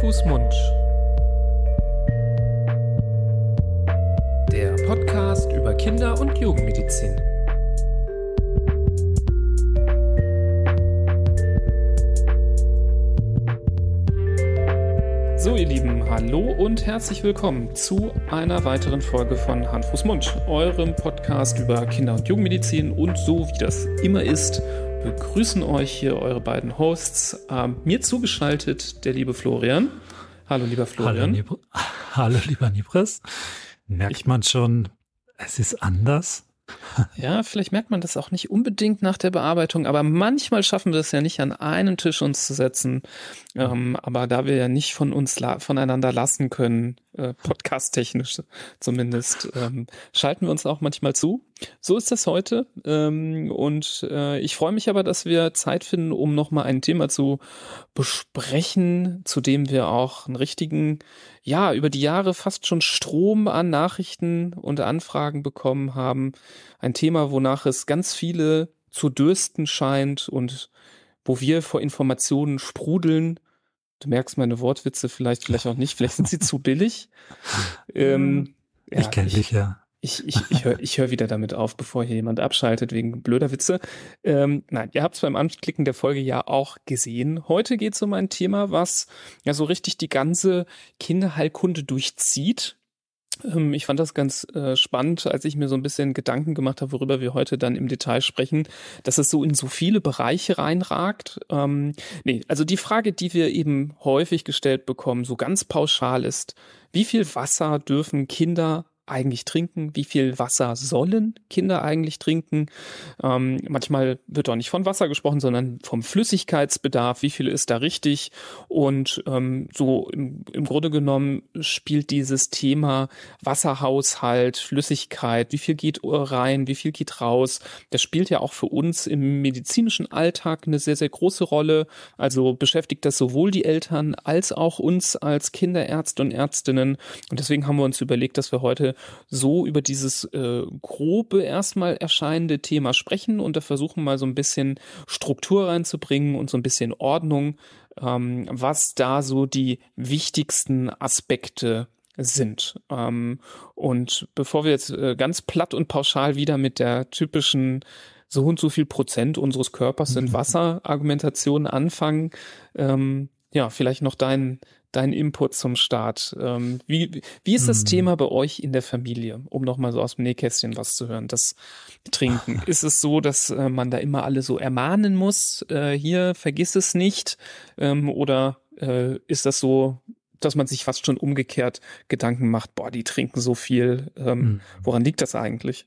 Fuß, Mund. Der Podcast über Kinder- und Jugendmedizin. So, ihr Lieben, hallo und herzlich willkommen zu einer weiteren Folge von Hand, Fuß, Mund, eurem Podcast über Kinder- und Jugendmedizin. Und so wie das immer ist, begrüßen euch hier eure beiden Hosts. Ähm, mir zugeschaltet der liebe Florian. Hallo, lieber Florian. Hallo, Nib Hallo lieber Nibres. Merkt man schon, es ist anders? Ja, vielleicht merkt man das auch nicht unbedingt nach der Bearbeitung, aber manchmal schaffen wir es ja nicht an einen Tisch uns zu setzen. Ähm, aber da wir ja nicht von uns la voneinander lassen können, äh, podcast-technisch zumindest, ähm, schalten wir uns auch manchmal zu. So ist das heute. Ähm, und äh, ich freue mich aber, dass wir Zeit finden, um nochmal ein Thema zu besprechen, zu dem wir auch einen richtigen, ja, über die Jahre fast schon Strom an Nachrichten und Anfragen bekommen haben. Ein Thema, wonach es ganz viele zu dürsten scheint und wo wir vor Informationen sprudeln. Du merkst meine Wortwitze vielleicht, vielleicht auch nicht, vielleicht sind sie zu billig. Ähm, ja, ich kenne dich ja. Ich, ich, ich höre ich hör wieder damit auf, bevor hier jemand abschaltet wegen blöder Witze. Ähm, nein, ihr habt es beim Anklicken der Folge ja auch gesehen. Heute geht es um ein Thema, was ja so richtig die ganze Kinderheilkunde durchzieht. Ähm, ich fand das ganz äh, spannend, als ich mir so ein bisschen Gedanken gemacht habe, worüber wir heute dann im Detail sprechen, dass es so in so viele Bereiche reinragt. Ähm, nee, also die Frage, die wir eben häufig gestellt bekommen, so ganz pauschal ist, wie viel Wasser dürfen Kinder eigentlich trinken? Wie viel Wasser sollen Kinder eigentlich trinken? Ähm, manchmal wird auch nicht von Wasser gesprochen, sondern vom Flüssigkeitsbedarf. Wie viel ist da richtig? Und ähm, so im, im Grunde genommen spielt dieses Thema Wasserhaushalt, Flüssigkeit, wie viel geht rein, wie viel geht raus, das spielt ja auch für uns im medizinischen Alltag eine sehr, sehr große Rolle. Also beschäftigt das sowohl die Eltern als auch uns als Kinderärzte und Ärztinnen. Und deswegen haben wir uns überlegt, dass wir heute so über dieses äh, grobe erstmal erscheinende Thema sprechen und da versuchen mal so ein bisschen Struktur reinzubringen und so ein bisschen Ordnung, ähm, was da so die wichtigsten Aspekte sind. Ähm, und bevor wir jetzt äh, ganz platt und pauschal wieder mit der typischen so und so viel Prozent unseres Körpers sind Wasser-Argumentation anfangen, ähm, ja, vielleicht noch dein, dein Input zum Start. Ähm, wie, wie ist das hm. Thema bei euch in der Familie, um nochmal so aus dem Nähkästchen was zu hören, das Trinken? Ist es so, dass äh, man da immer alle so ermahnen muss, äh, hier, vergiss es nicht? Ähm, oder äh, ist das so, dass man sich fast schon umgekehrt Gedanken macht, boah, die trinken so viel. Ähm, hm. Woran liegt das eigentlich?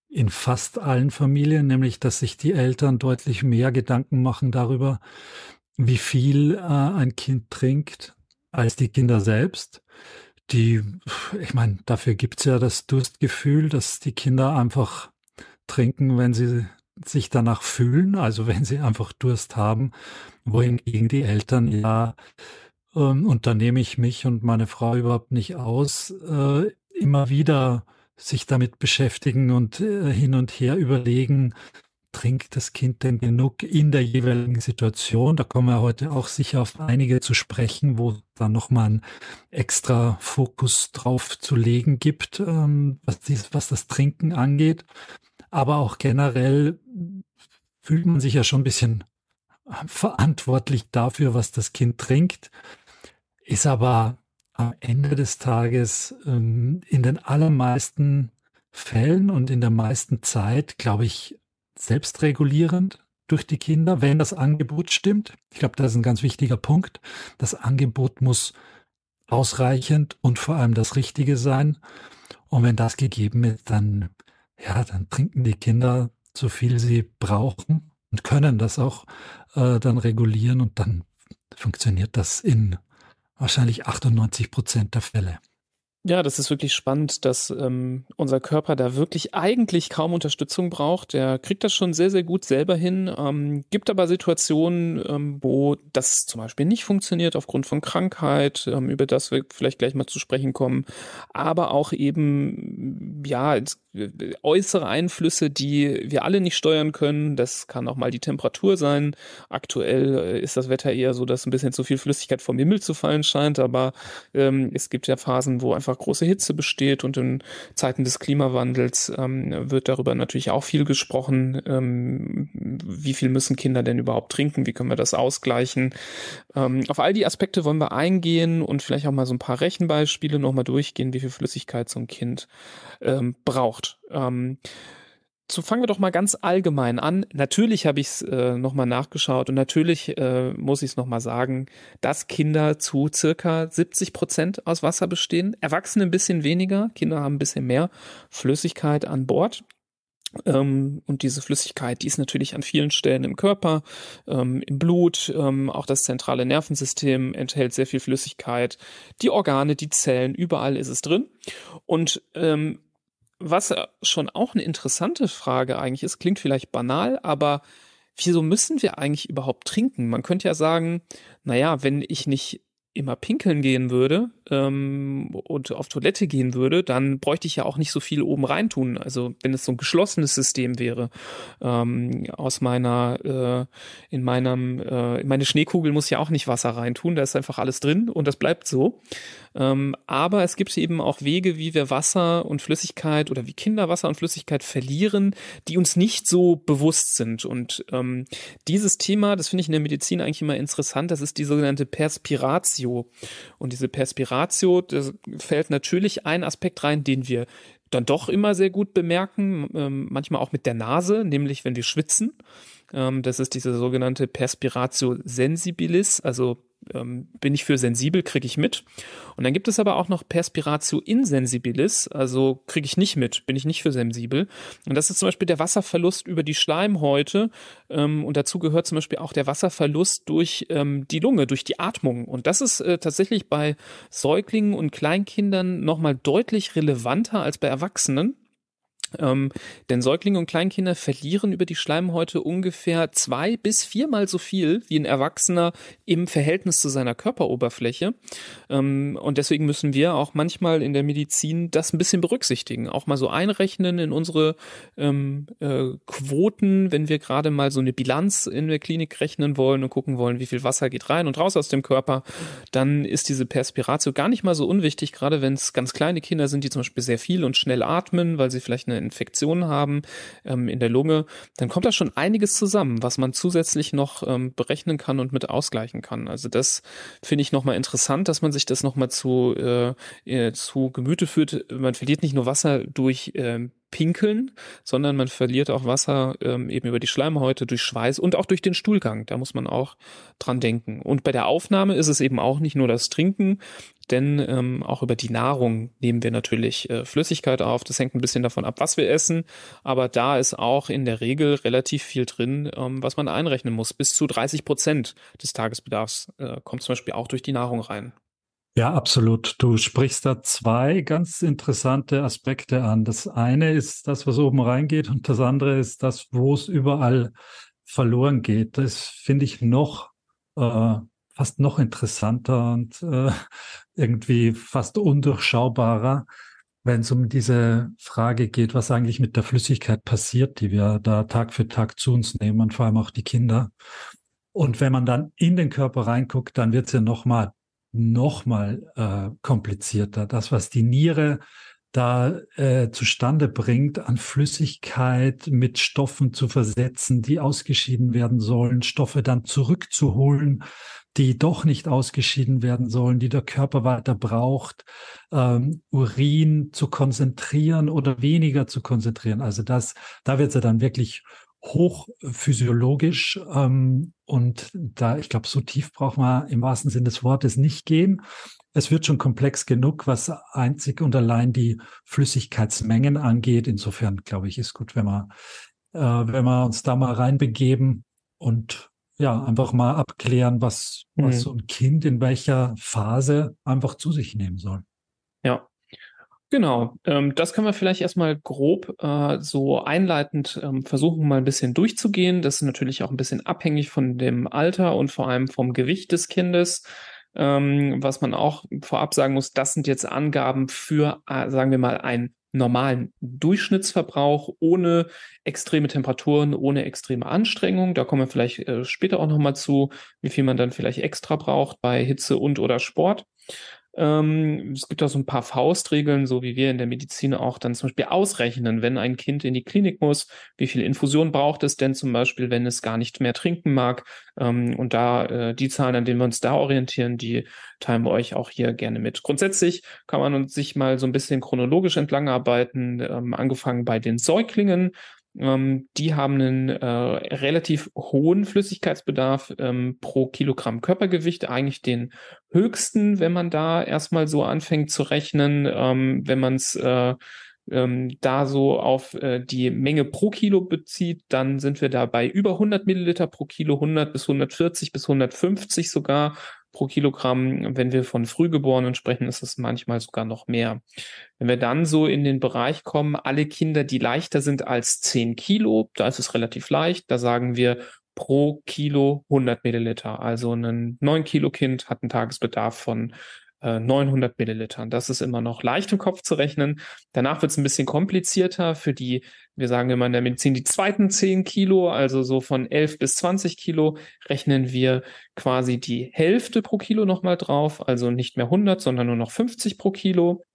in fast allen Familien, nämlich dass sich die Eltern deutlich mehr Gedanken machen darüber, wie viel äh, ein Kind trinkt, als die Kinder selbst. Die, ich meine, dafür gibt's ja das Durstgefühl, dass die Kinder einfach trinken, wenn sie sich danach fühlen, also wenn sie einfach Durst haben, wohingegen die Eltern ja, ähm, und da nehme ich mich und meine Frau überhaupt nicht aus, äh, immer wieder sich damit beschäftigen und äh, hin und her überlegen, trinkt das Kind denn genug in der jeweiligen Situation? Da kommen wir heute auch sicher auf einige zu sprechen, wo dann nochmal ein extra Fokus drauf zu legen gibt, ähm, was, dies, was das Trinken angeht. Aber auch generell fühlt man sich ja schon ein bisschen verantwortlich dafür, was das Kind trinkt, ist aber am Ende des Tages ähm, in den allermeisten Fällen und in der meisten Zeit, glaube ich, selbstregulierend durch die Kinder, wenn das Angebot stimmt. Ich glaube, das ist ein ganz wichtiger Punkt. Das Angebot muss ausreichend und vor allem das Richtige sein. Und wenn das gegeben ist, dann, ja, dann trinken die Kinder so viel sie brauchen. und können das auch äh, dann regulieren und dann funktioniert das in wahrscheinlich 98 Prozent der Fälle. Ja, das ist wirklich spannend, dass ähm, unser Körper da wirklich eigentlich kaum Unterstützung braucht. Der kriegt das schon sehr, sehr gut selber hin. Ähm, gibt aber Situationen, ähm, wo das zum Beispiel nicht funktioniert aufgrund von Krankheit, ähm, über das wir vielleicht gleich mal zu sprechen kommen. Aber auch eben, ja, äußere Einflüsse, die wir alle nicht steuern können. Das kann auch mal die Temperatur sein. Aktuell äh, ist das Wetter eher so, dass ein bisschen zu viel Flüssigkeit vom Himmel zu fallen scheint, aber ähm, es gibt ja Phasen, wo einfach große Hitze besteht und in Zeiten des Klimawandels ähm, wird darüber natürlich auch viel gesprochen. Ähm, wie viel müssen Kinder denn überhaupt trinken? Wie können wir das ausgleichen? Ähm, auf all die Aspekte wollen wir eingehen und vielleicht auch mal so ein paar Rechenbeispiele nochmal durchgehen, wie viel Flüssigkeit so ein Kind ähm, braucht. Ähm, so fangen wir doch mal ganz allgemein an. Natürlich habe ich es äh, nochmal nachgeschaut und natürlich äh, muss ich es nochmal sagen, dass Kinder zu circa 70 Prozent aus Wasser bestehen. Erwachsene ein bisschen weniger, Kinder haben ein bisschen mehr Flüssigkeit an Bord. Ähm, und diese Flüssigkeit, die ist natürlich an vielen Stellen im Körper, ähm, im Blut, ähm, auch das zentrale Nervensystem enthält sehr viel Flüssigkeit, die Organe, die Zellen, überall ist es drin. Und ähm, was schon auch eine interessante Frage eigentlich ist, klingt vielleicht banal, aber wieso müssen wir eigentlich überhaupt trinken? Man könnte ja sagen, naja, wenn ich nicht immer pinkeln gehen würde ähm, und auf Toilette gehen würde, dann bräuchte ich ja auch nicht so viel oben rein tun. Also wenn es so ein geschlossenes System wäre, ähm, aus meiner, äh, in meinem, äh, in meine Schneekugel muss ja auch nicht Wasser reintun, da ist einfach alles drin und das bleibt so. Ähm, aber es gibt eben auch Wege, wie wir Wasser und Flüssigkeit oder wie Kinder Wasser und Flüssigkeit verlieren, die uns nicht so bewusst sind. Und ähm, dieses Thema, das finde ich in der Medizin eigentlich immer interessant, das ist die sogenannte Perspiratio. Und diese Perspiratio, das fällt natürlich ein Aspekt rein, den wir dann doch immer sehr gut bemerken, ähm, manchmal auch mit der Nase, nämlich wenn wir schwitzen. Ähm, das ist diese sogenannte Perspiratio sensibilis, also ähm, bin ich für sensibel, kriege ich mit. Und dann gibt es aber auch noch Perspiratio insensibilis, also kriege ich nicht mit, bin ich nicht für sensibel. Und das ist zum Beispiel der Wasserverlust über die Schleimhäute. Ähm, und dazu gehört zum Beispiel auch der Wasserverlust durch ähm, die Lunge, durch die Atmung. Und das ist äh, tatsächlich bei Säuglingen und Kleinkindern nochmal deutlich relevanter als bei Erwachsenen. Ähm, denn Säuglinge und Kleinkinder verlieren über die Schleimhäute ungefähr zwei bis viermal so viel wie ein Erwachsener im Verhältnis zu seiner Körperoberfläche. Ähm, und deswegen müssen wir auch manchmal in der Medizin das ein bisschen berücksichtigen. Auch mal so einrechnen in unsere ähm, äh, Quoten, wenn wir gerade mal so eine Bilanz in der Klinik rechnen wollen und gucken wollen, wie viel Wasser geht rein und raus aus dem Körper, dann ist diese Perspiratio gar nicht mal so unwichtig, gerade wenn es ganz kleine Kinder sind, die zum Beispiel sehr viel und schnell atmen, weil sie vielleicht eine Infektion haben ähm, in der Lunge, dann kommt da schon einiges zusammen, was man zusätzlich noch ähm, berechnen kann und mit ausgleichen kann. Also das finde ich nochmal interessant, dass man sich das nochmal zu, äh, äh, zu Gemüte führt. Man verliert nicht nur Wasser durch äh, Pinkeln, sondern man verliert auch Wasser ähm, eben über die Schleimhäute, durch Schweiß und auch durch den Stuhlgang. Da muss man auch dran denken. Und bei der Aufnahme ist es eben auch nicht nur das Trinken, denn ähm, auch über die Nahrung nehmen wir natürlich äh, Flüssigkeit auf. Das hängt ein bisschen davon ab, was wir essen, aber da ist auch in der Regel relativ viel drin, ähm, was man einrechnen muss. Bis zu 30 Prozent des Tagesbedarfs äh, kommt zum Beispiel auch durch die Nahrung rein. Ja, absolut. Du sprichst da zwei ganz interessante Aspekte an. Das eine ist das, was oben reingeht und das andere ist das, wo es überall verloren geht. Das finde ich noch äh, fast noch interessanter und äh, irgendwie fast undurchschaubarer, wenn es um diese Frage geht, was eigentlich mit der Flüssigkeit passiert, die wir da Tag für Tag zu uns nehmen und vor allem auch die Kinder. Und wenn man dann in den Körper reinguckt, dann wird es ja nochmal noch mal äh, komplizierter. Das, was die Niere da äh, zustande bringt, an Flüssigkeit mit Stoffen zu versetzen, die ausgeschieden werden sollen, Stoffe dann zurückzuholen, die doch nicht ausgeschieden werden sollen, die der Körper weiter braucht, ähm, Urin zu konzentrieren oder weniger zu konzentrieren. Also das, da wird es ja dann wirklich hochphysiologisch ähm, und da, ich glaube, so tief braucht man im wahrsten Sinne des Wortes nicht gehen. Es wird schon komplex genug, was einzig und allein die Flüssigkeitsmengen angeht. Insofern, glaube ich, ist gut, wenn man äh, wenn wir uns da mal reinbegeben und ja, einfach mal abklären, was, mhm. was so ein Kind in welcher Phase einfach zu sich nehmen soll. Ja, Genau, ähm, das können wir vielleicht erstmal grob äh, so einleitend ähm, versuchen, mal ein bisschen durchzugehen. Das ist natürlich auch ein bisschen abhängig von dem Alter und vor allem vom Gewicht des Kindes. Ähm, was man auch vorab sagen muss, das sind jetzt Angaben für, äh, sagen wir mal, einen normalen Durchschnittsverbrauch ohne extreme Temperaturen, ohne extreme Anstrengung. Da kommen wir vielleicht äh, später auch nochmal zu, wie viel man dann vielleicht extra braucht bei Hitze und oder Sport. Ähm, es gibt auch so ein paar Faustregeln, so wie wir in der Medizin auch dann zum Beispiel ausrechnen, wenn ein Kind in die Klinik muss, wie viel Infusion braucht es denn zum Beispiel, wenn es gar nicht mehr trinken mag. Ähm, und da äh, die Zahlen, an denen wir uns da orientieren, die teilen wir euch auch hier gerne mit. Grundsätzlich kann man sich mal so ein bisschen chronologisch entlang arbeiten, ähm, angefangen bei den Säuglingen. Ähm, die haben einen äh, relativ hohen Flüssigkeitsbedarf ähm, pro Kilogramm Körpergewicht, eigentlich den höchsten, wenn man da erstmal so anfängt zu rechnen, ähm, wenn man es äh, ähm, da so auf äh, die Menge pro Kilo bezieht, dann sind wir da bei über 100 Milliliter pro Kilo, 100 bis 140 bis 150 sogar pro Kilogramm. Wenn wir von Frühgeborenen sprechen, ist es manchmal sogar noch mehr. Wenn wir dann so in den Bereich kommen, alle Kinder, die leichter sind als 10 Kilo, da ist es relativ leicht. Da sagen wir pro Kilo 100 Milliliter. Also ein 9 Kilo Kind hat einen Tagesbedarf von 900 äh, Millilitern. Das ist immer noch leicht im Kopf zu rechnen. Danach wird es ein bisschen komplizierter für die, wir sagen immer in der Medizin, die zweiten 10 Kilo, also so von 11 bis 20 Kilo, rechnen wir quasi die Hälfte pro Kilo nochmal drauf, also nicht mehr 100, sondern nur noch 50 pro Kilo.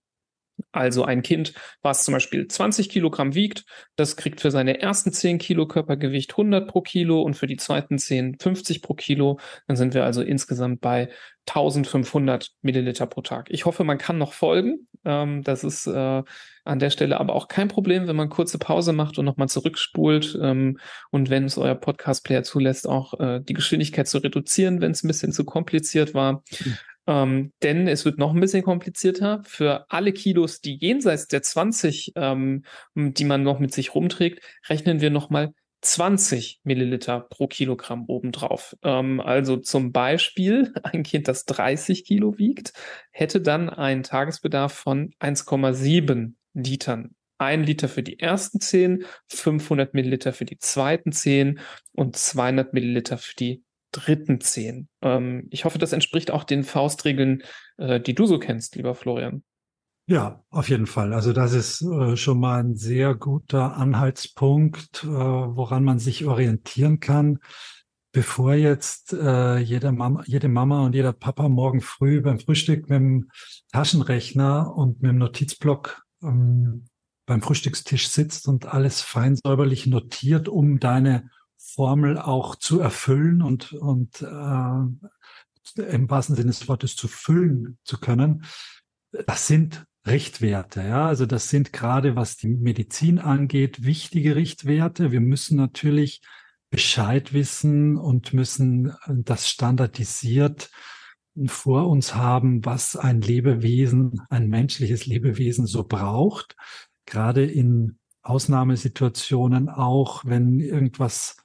Also ein Kind, was zum Beispiel 20 Kilogramm wiegt, das kriegt für seine ersten 10 Kilo Körpergewicht 100 pro Kilo und für die zweiten 10 50 pro Kilo. Dann sind wir also insgesamt bei 1500 Milliliter pro Tag. Ich hoffe, man kann noch folgen. Ähm, das ist äh, an der Stelle aber auch kein Problem, wenn man kurze Pause macht und nochmal zurückspult ähm, und wenn es euer Podcast-Player zulässt, auch äh, die Geschwindigkeit zu reduzieren, wenn es ein bisschen zu kompliziert war. Ähm, denn es wird noch ein bisschen komplizierter. Für alle Kilos, die jenseits der 20, ähm, die man noch mit sich rumträgt, rechnen wir nochmal 20 Milliliter pro Kilogramm obendrauf. Ähm, also zum Beispiel ein Kind, das 30 Kilo wiegt, hätte dann einen Tagesbedarf von 1,7 Litern. Ein Liter für die ersten 10, 500 Milliliter für die zweiten 10 und 200 Milliliter für die dritten zehn. Ähm, ich hoffe, das entspricht auch den Faustregeln, äh, die du so kennst, lieber Florian. Ja, auf jeden Fall. Also das ist äh, schon mal ein sehr guter Anhaltspunkt, äh, woran man sich orientieren kann, bevor jetzt äh, jede, Mama, jede Mama und jeder Papa morgen früh beim Frühstück mit dem Taschenrechner und mit dem Notizblock ähm, beim Frühstückstisch sitzt und alles fein säuberlich notiert, um deine Formel auch zu erfüllen und, und äh, im wahrsten Sinne des Wortes zu füllen zu können, das sind Richtwerte. Ja, also das sind gerade, was die Medizin angeht, wichtige Richtwerte. Wir müssen natürlich Bescheid wissen und müssen das standardisiert vor uns haben, was ein Lebewesen, ein menschliches Lebewesen so braucht. Gerade in Ausnahmesituationen auch, wenn irgendwas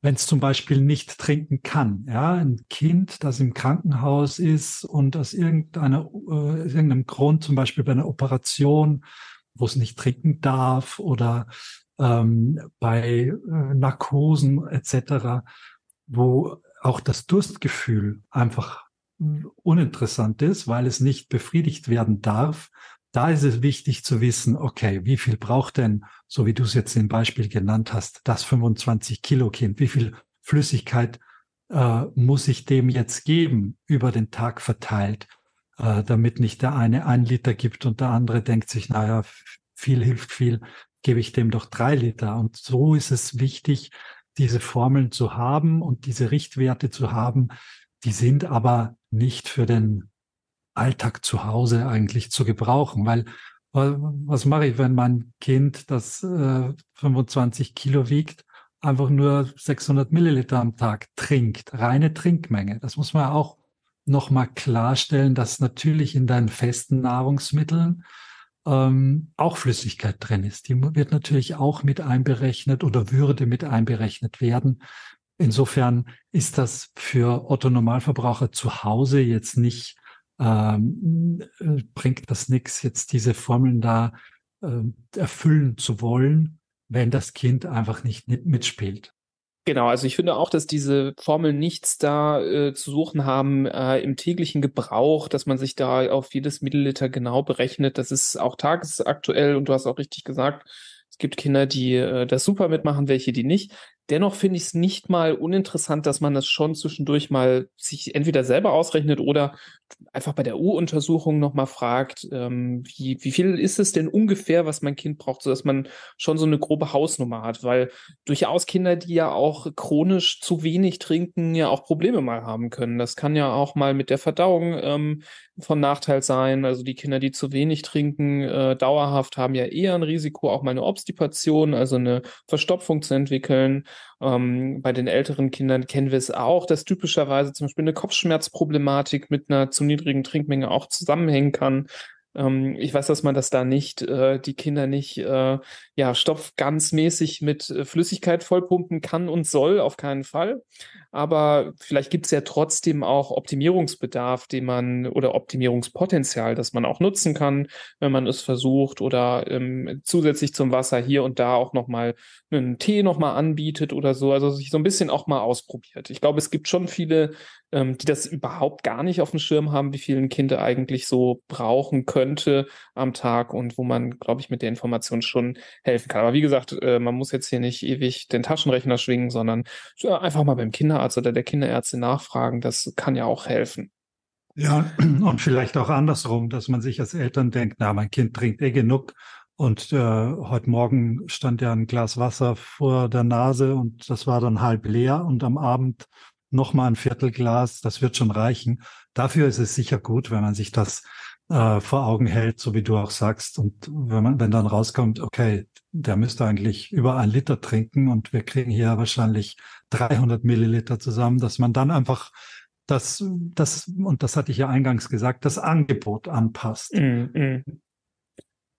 wenn es zum Beispiel nicht trinken kann. Ja, ein Kind, das im Krankenhaus ist und aus irgendeiner, äh, irgendeinem Grund, zum Beispiel bei einer Operation, wo es nicht trinken darf oder ähm, bei äh, Narkosen etc., wo auch das Durstgefühl einfach uninteressant ist, weil es nicht befriedigt werden darf, da ist es wichtig zu wissen, okay, wie viel braucht denn, so wie du es jetzt im Beispiel genannt hast, das 25 Kilo Kind, wie viel Flüssigkeit äh, muss ich dem jetzt geben über den Tag verteilt, äh, damit nicht der eine ein Liter gibt und der andere denkt sich, naja, viel hilft viel, gebe ich dem doch drei Liter. Und so ist es wichtig, diese Formeln zu haben und diese Richtwerte zu haben. Die sind aber nicht für den Alltag zu Hause eigentlich zu gebrauchen, weil was mache ich, wenn mein Kind, das äh, 25 Kilo wiegt, einfach nur 600 Milliliter am Tag trinkt, reine Trinkmenge. Das muss man auch nochmal klarstellen, dass natürlich in deinen festen Nahrungsmitteln ähm, auch Flüssigkeit drin ist. Die wird natürlich auch mit einberechnet oder würde mit einberechnet werden. Insofern ist das für Otto Normalverbraucher zu Hause jetzt nicht, ähm, äh, bringt das nichts, jetzt diese Formeln da äh, erfüllen zu wollen, wenn das Kind einfach nicht mitspielt. Genau, also ich finde auch, dass diese Formeln nichts da äh, zu suchen haben äh, im täglichen Gebrauch, dass man sich da auf jedes Milliliter genau berechnet. Das ist auch tagesaktuell und du hast auch richtig gesagt, es gibt Kinder, die äh, das super mitmachen, welche die nicht. Dennoch finde ich es nicht mal uninteressant, dass man das schon zwischendurch mal sich entweder selber ausrechnet oder einfach bei der U-Untersuchung nochmal fragt, ähm, wie, wie viel ist es denn ungefähr, was mein Kind braucht, sodass man schon so eine grobe Hausnummer hat, weil durchaus Kinder, die ja auch chronisch zu wenig trinken, ja auch Probleme mal haben können. Das kann ja auch mal mit der Verdauung ähm, von Nachteil sein. Also die Kinder, die zu wenig trinken, äh, dauerhaft haben ja eher ein Risiko, auch mal eine Obstipation, also eine Verstopfung zu entwickeln. Ähm, bei den älteren Kindern kennen wir es auch, dass typischerweise zum Beispiel eine Kopfschmerzproblematik mit einer zu niedrigen Trinkmenge auch zusammenhängen kann. Ähm, ich weiß, dass man das da nicht, äh, die Kinder nicht, äh, ja, stoffgansmäßig mit äh, Flüssigkeit vollpumpen kann und soll, auf keinen Fall. Aber vielleicht gibt es ja trotzdem auch Optimierungsbedarf, den man oder Optimierungspotenzial, das man auch nutzen kann, wenn man es versucht oder ähm, zusätzlich zum Wasser hier und da auch nochmal einen Tee nochmal anbietet oder so. Also sich so ein bisschen auch mal ausprobiert. Ich glaube, es gibt schon viele ähm, die das überhaupt gar nicht auf dem Schirm haben, wie viel ein Kind eigentlich so brauchen könnte am Tag und wo man, glaube ich, mit der Information schon helfen kann. Aber wie gesagt, äh, man muss jetzt hier nicht ewig den Taschenrechner schwingen, sondern einfach mal beim Kinderarzt oder der Kinderärztin nachfragen. Das kann ja auch helfen. Ja, und vielleicht auch andersrum, dass man sich als Eltern denkt, na, mein Kind trinkt eh genug. Und äh, heute Morgen stand ja ein Glas Wasser vor der Nase und das war dann halb leer. Und am Abend noch mal ein Viertelglas, das wird schon reichen. Dafür ist es sicher gut, wenn man sich das äh, vor Augen hält, so wie du auch sagst. Und wenn man, wenn dann rauskommt, okay, der müsste eigentlich über ein Liter trinken und wir kriegen hier wahrscheinlich 300 Milliliter zusammen, dass man dann einfach das, das, und das hatte ich ja eingangs gesagt, das Angebot anpasst. Mm, mm.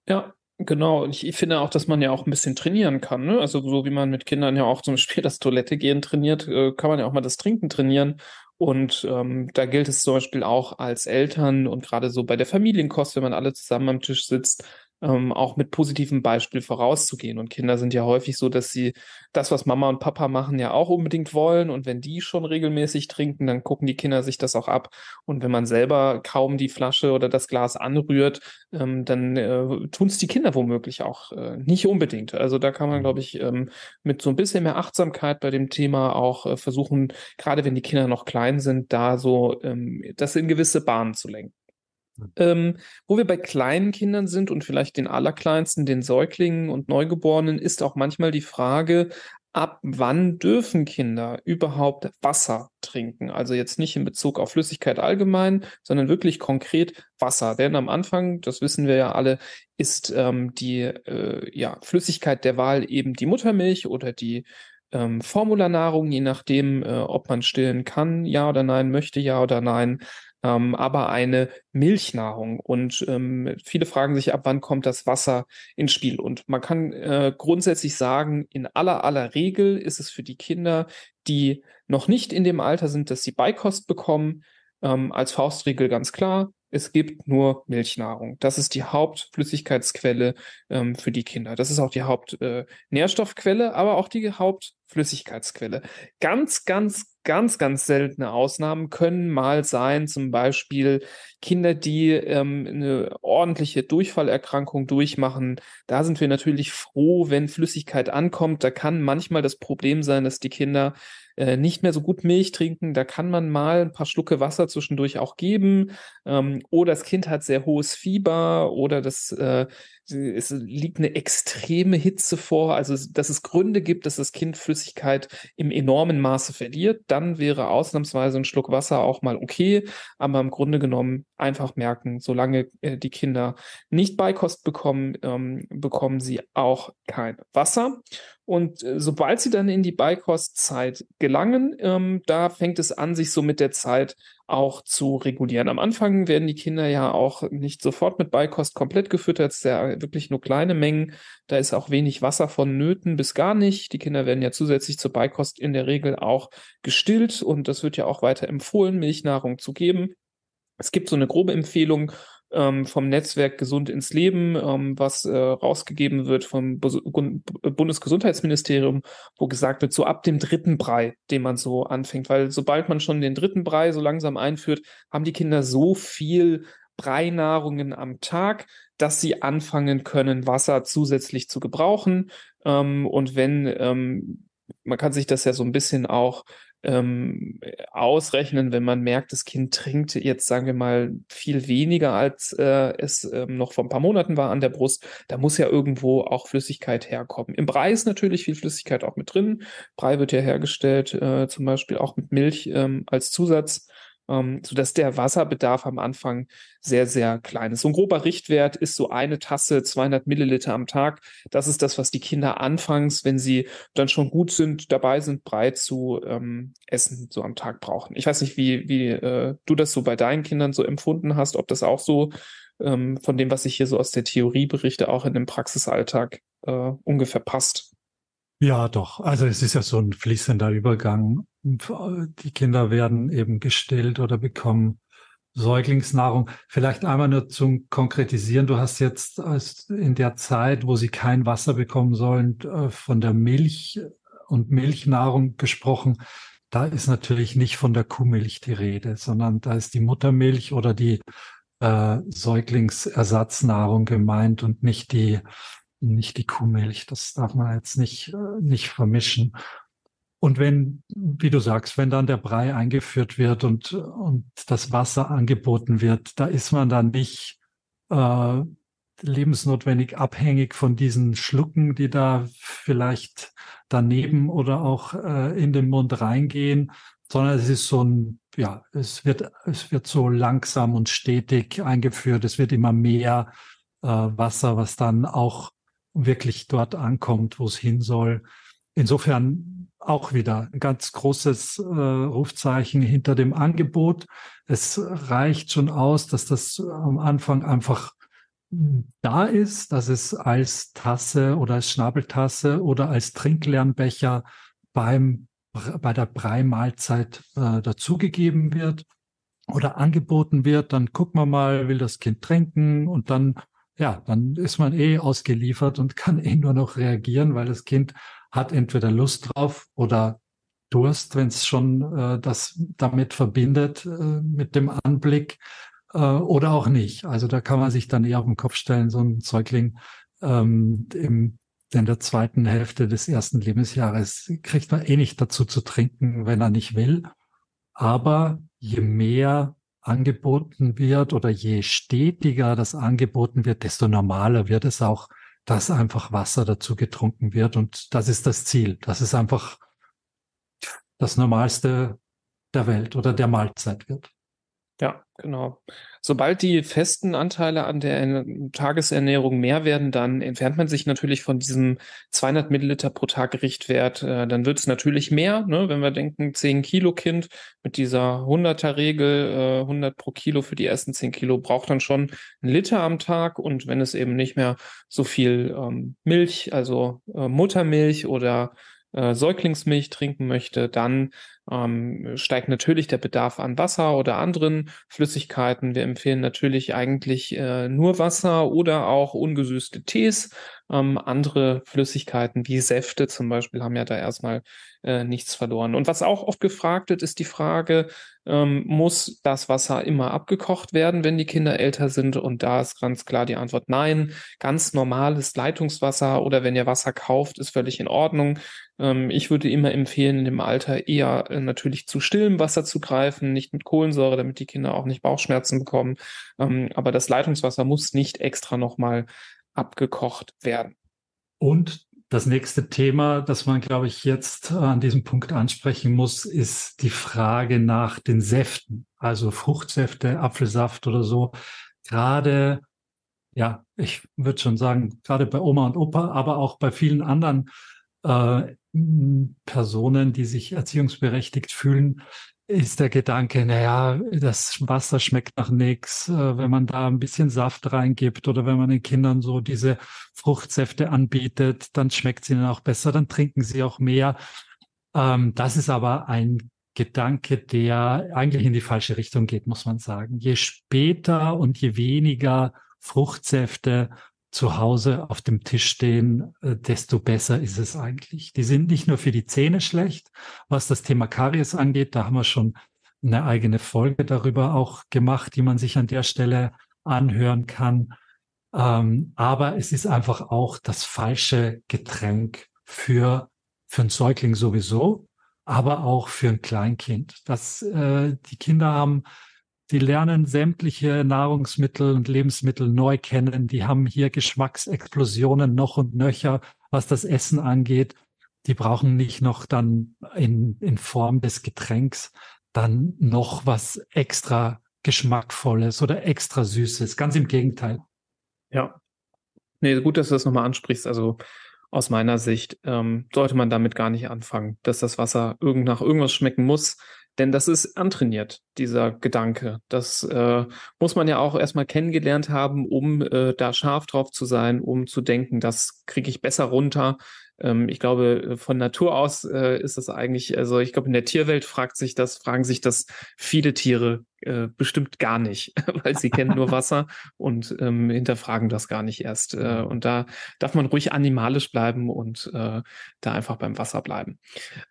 Ja, Genau, ich, ich finde auch, dass man ja auch ein bisschen trainieren kann. Ne? Also so wie man mit Kindern ja auch zum Beispiel das Toilette gehen trainiert, äh, kann man ja auch mal das Trinken trainieren. Und ähm, da gilt es zum Beispiel auch als Eltern und gerade so bei der Familienkost, wenn man alle zusammen am Tisch sitzt, ähm, auch mit positivem Beispiel vorauszugehen. Und Kinder sind ja häufig so, dass sie das, was Mama und Papa machen, ja auch unbedingt wollen. Und wenn die schon regelmäßig trinken, dann gucken die Kinder sich das auch ab. Und wenn man selber kaum die Flasche oder das Glas anrührt, ähm, dann äh, tun es die Kinder womöglich auch äh, nicht unbedingt. Also da kann man, glaube ich, ähm, mit so ein bisschen mehr Achtsamkeit bei dem Thema auch äh, versuchen, gerade wenn die Kinder noch klein sind, da so ähm, das in gewisse Bahnen zu lenken. Ähm, wo wir bei kleinen Kindern sind und vielleicht den allerkleinsten, den Säuglingen und Neugeborenen, ist auch manchmal die Frage, ab wann dürfen Kinder überhaupt Wasser trinken? Also jetzt nicht in Bezug auf Flüssigkeit allgemein, sondern wirklich konkret Wasser. Denn am Anfang, das wissen wir ja alle, ist ähm, die äh, ja, Flüssigkeit der Wahl eben die Muttermilch oder die ähm, Formularnahrung, je nachdem, äh, ob man stillen kann, ja oder nein, möchte ja oder nein ähm, aber eine Milchnahrung. Und ähm, viele fragen sich, ab wann kommt das Wasser ins Spiel? Und man kann äh, grundsätzlich sagen, in aller aller Regel ist es für die Kinder, die noch nicht in dem Alter sind, dass sie Beikost bekommen, ähm, als Faustregel ganz klar, es gibt nur Milchnahrung. Das ist die Hauptflüssigkeitsquelle ähm, für die Kinder. Das ist auch die Hauptnährstoffquelle, äh, aber auch die Hauptflüssigkeitsquelle. Ganz, ganz, ganz, ganz seltene Ausnahmen können mal sein, zum Beispiel Kinder, die ähm, eine ordentliche Durchfallerkrankung durchmachen. Da sind wir natürlich froh, wenn Flüssigkeit ankommt. Da kann manchmal das Problem sein, dass die Kinder äh, nicht mehr so gut Milch trinken. Da kann man mal ein paar Schlucke Wasser zwischendurch auch geben. Ähm, oder das Kind hat sehr hohes Fieber oder das äh, es liegt eine extreme Hitze vor, also dass es Gründe gibt, dass das Kind Flüssigkeit im enormen Maße verliert, dann wäre ausnahmsweise ein Schluck Wasser auch mal okay, aber im Grunde genommen einfach merken, solange äh, die Kinder nicht Beikost bekommen, ähm, bekommen sie auch kein Wasser. Und äh, sobald sie dann in die Beikostzeit gelangen, ähm, da fängt es an, sich so mit der Zeit auch zu regulieren. Am Anfang werden die Kinder ja auch nicht sofort mit Beikost komplett gefüttert, es ist ja wirklich nur kleine Mengen. Da ist auch wenig Wasser vonnöten bis gar nicht. Die Kinder werden ja zusätzlich zur Beikost in der Regel auch gestillt und das wird ja auch weiter empfohlen, Milchnahrung zu geben. Es gibt so eine grobe Empfehlung ähm, vom Netzwerk Gesund ins Leben, ähm, was äh, rausgegeben wird vom Bus Bundesgesundheitsministerium, wo gesagt wird, so ab dem dritten Brei, den man so anfängt, weil sobald man schon den dritten Brei so langsam einführt, haben die Kinder so viel Breinahrungen am Tag, dass sie anfangen können, Wasser zusätzlich zu gebrauchen. Ähm, und wenn, ähm, man kann sich das ja so ein bisschen auch ähm, ausrechnen, wenn man merkt, das Kind trinkt jetzt, sagen wir mal, viel weniger, als äh, es ähm, noch vor ein paar Monaten war an der Brust. Da muss ja irgendwo auch Flüssigkeit herkommen. Im Brei ist natürlich viel Flüssigkeit auch mit drin. Brei wird ja hergestellt, äh, zum Beispiel auch mit Milch ähm, als Zusatz ähm, sodass der Wasserbedarf am Anfang sehr, sehr klein ist. So ein grober Richtwert ist so eine Tasse, 200 Milliliter am Tag. Das ist das, was die Kinder anfangs, wenn sie dann schon gut sind, dabei sind, breit zu ähm, essen, so am Tag brauchen. Ich weiß nicht, wie, wie äh, du das so bei deinen Kindern so empfunden hast, ob das auch so ähm, von dem, was ich hier so aus der Theorie berichte, auch in dem Praxisalltag äh, ungefähr passt. Ja, doch. Also es ist ja so ein fließender Übergang. Die Kinder werden eben gestillt oder bekommen Säuglingsnahrung. Vielleicht einmal nur zum Konkretisieren. Du hast jetzt in der Zeit, wo sie kein Wasser bekommen sollen, äh, von der Milch und Milchnahrung gesprochen. Da ist natürlich nicht von der Kuhmilch die Rede, sondern da ist die Muttermilch oder die äh, Säuglingsersatznahrung gemeint und nicht die nicht die Kuhmilch. Das darf man jetzt nicht, äh, nicht vermischen. Und wenn, wie du sagst, wenn dann der Brei eingeführt wird und, und das Wasser angeboten wird, da ist man dann nicht äh, lebensnotwendig abhängig von diesen Schlucken, die da vielleicht daneben oder auch äh, in den Mund reingehen, sondern es ist so ein, ja, es wird, es wird so langsam und stetig eingeführt. Es wird immer mehr äh, Wasser, was dann auch wirklich dort ankommt, wo es hin soll. Insofern auch wieder ein ganz großes äh, Rufzeichen hinter dem Angebot. Es reicht schon aus, dass das am Anfang einfach da ist, dass es als Tasse oder als Schnabeltasse oder als Trinklernbecher beim bei der Brei-Mahlzeit äh, dazugegeben wird oder angeboten wird, dann gucken wir mal, will das Kind trinken und dann ja, dann ist man eh ausgeliefert und kann eh nur noch reagieren, weil das Kind hat entweder Lust drauf oder Durst, wenn es schon äh, das damit verbindet, äh, mit dem Anblick, äh, oder auch nicht. Also da kann man sich dann eher auf den Kopf stellen, so ein Säugling ähm, im, in der zweiten Hälfte des ersten Lebensjahres kriegt man eh nicht dazu zu trinken, wenn er nicht will. Aber je mehr angeboten wird oder je stetiger das angeboten wird, desto normaler wird es auch, dass einfach Wasser dazu getrunken wird. Und das ist das Ziel. Das ist einfach das Normalste der Welt oder der Mahlzeit wird. Ja, genau. Sobald die festen Anteile an der Tagesernährung mehr werden, dann entfernt man sich natürlich von diesem 200 Milliliter pro Tag Richtwert. Äh, dann wird es natürlich mehr, ne? wenn wir denken, 10 Kilo Kind mit dieser 100er Regel, 100 pro Kilo für die ersten 10 Kilo braucht dann schon einen Liter am Tag. Und wenn es eben nicht mehr so viel ähm, Milch, also äh, Muttermilch oder äh, Säuglingsmilch trinken möchte, dann ähm, steigt natürlich der Bedarf an Wasser oder anderen Flüssigkeiten. Wir empfehlen natürlich eigentlich äh, nur Wasser oder auch ungesüßte Tees. Ähm, andere Flüssigkeiten wie Säfte zum Beispiel haben ja da erstmal äh, nichts verloren. Und was auch oft gefragt wird, ist die Frage, ähm, muss das Wasser immer abgekocht werden, wenn die Kinder älter sind? Und da ist ganz klar die Antwort nein. Ganz normales Leitungswasser oder wenn ihr Wasser kauft, ist völlig in Ordnung. Ähm, ich würde immer empfehlen, in dem Alter eher äh, natürlich zu stillem Wasser zu greifen, nicht mit Kohlensäure, damit die Kinder auch nicht Bauchschmerzen bekommen. Ähm, aber das Leitungswasser muss nicht extra nochmal abgekocht werden. Und das nächste Thema, das man, glaube ich, jetzt an diesem Punkt ansprechen muss, ist die Frage nach den Säften. also Fruchtsäfte, Apfelsaft oder so, gerade, ja, ich würde schon sagen, gerade bei Oma und Opa, aber auch bei vielen anderen äh, Personen, die sich erziehungsberechtigt fühlen, ist der Gedanke, naja, das Wasser schmeckt nach nichts, äh, wenn man da ein bisschen Saft reingibt oder wenn man den Kindern so diese Fruchtsäfte anbietet, dann schmeckt es ihnen auch besser, dann trinken sie auch mehr. Ähm, das ist aber ein Gedanke, der eigentlich in die falsche Richtung geht, muss man sagen. Je später und je weniger Fruchtsäfte zu Hause auf dem Tisch stehen, äh, desto besser ist es eigentlich. Die sind nicht nur für die Zähne schlecht, was das Thema Karies angeht. Da haben wir schon eine eigene Folge darüber auch gemacht, die man sich an der Stelle anhören kann. Ähm, aber es ist einfach auch das falsche Getränk für, für ein Säugling sowieso, aber auch für ein Kleinkind. Das, äh, die Kinder haben die lernen sämtliche Nahrungsmittel und Lebensmittel neu kennen. Die haben hier Geschmacksexplosionen noch und nöcher, was das Essen angeht. Die brauchen nicht noch dann in, in Form des Getränks dann noch was extra Geschmackvolles oder extra Süßes. Ganz im Gegenteil. Ja. Nee, gut, dass du das nochmal ansprichst. Also aus meiner Sicht ähm, sollte man damit gar nicht anfangen, dass das Wasser irgend nach irgendwas schmecken muss. Denn das ist antrainiert, dieser Gedanke. Das äh, muss man ja auch erstmal kennengelernt haben, um äh, da scharf drauf zu sein, um zu denken, das kriege ich besser runter. Ähm, ich glaube, von Natur aus äh, ist das eigentlich, also ich glaube, in der Tierwelt fragt sich das, fragen sich das viele Tiere äh, bestimmt gar nicht, weil sie kennen nur Wasser und ähm, hinterfragen das gar nicht erst. Äh, und da darf man ruhig animalisch bleiben und äh, da einfach beim Wasser bleiben.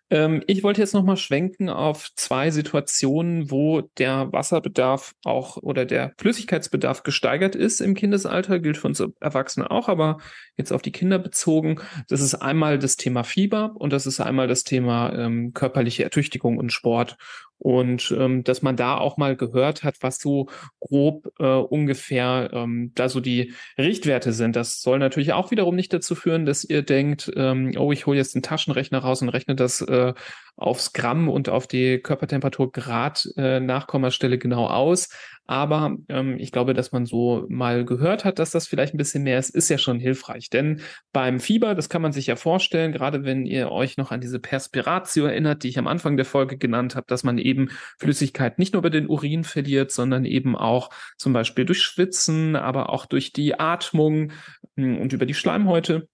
Ähm, ich wollte jetzt nochmal schwenken auf zwei Situationen, wo der Wasserbedarf auch oder der Flüssigkeitsbedarf gesteigert ist im Kindesalter, gilt für uns Erwachsene auch, aber jetzt auf die Kinder bezogen. Das ist einmal das Thema Fieber und das ist einmal das Thema ähm, körperliche Ertüchtigung und Sport. Und ähm, dass man da auch mal gehört hat, was so grob äh, ungefähr ähm, da so die Richtwerte sind. Das soll natürlich auch wiederum nicht dazu führen, dass ihr denkt, ähm, oh, ich hole jetzt den Taschenrechner raus und rechne das äh, aufs Gramm und auf die Körpertemperatur Grad äh, Nachkommastelle genau aus. Aber ähm, ich glaube, dass man so mal gehört hat, dass das vielleicht ein bisschen mehr ist, ist ja schon hilfreich. Denn beim Fieber, das kann man sich ja vorstellen, gerade wenn ihr euch noch an diese Perspiratio erinnert, die ich am Anfang der Folge genannt habe, dass man eben Flüssigkeit nicht nur über den Urin verliert, sondern eben auch zum Beispiel durch Schwitzen, aber auch durch die Atmung hm, und über die Schleimhäute.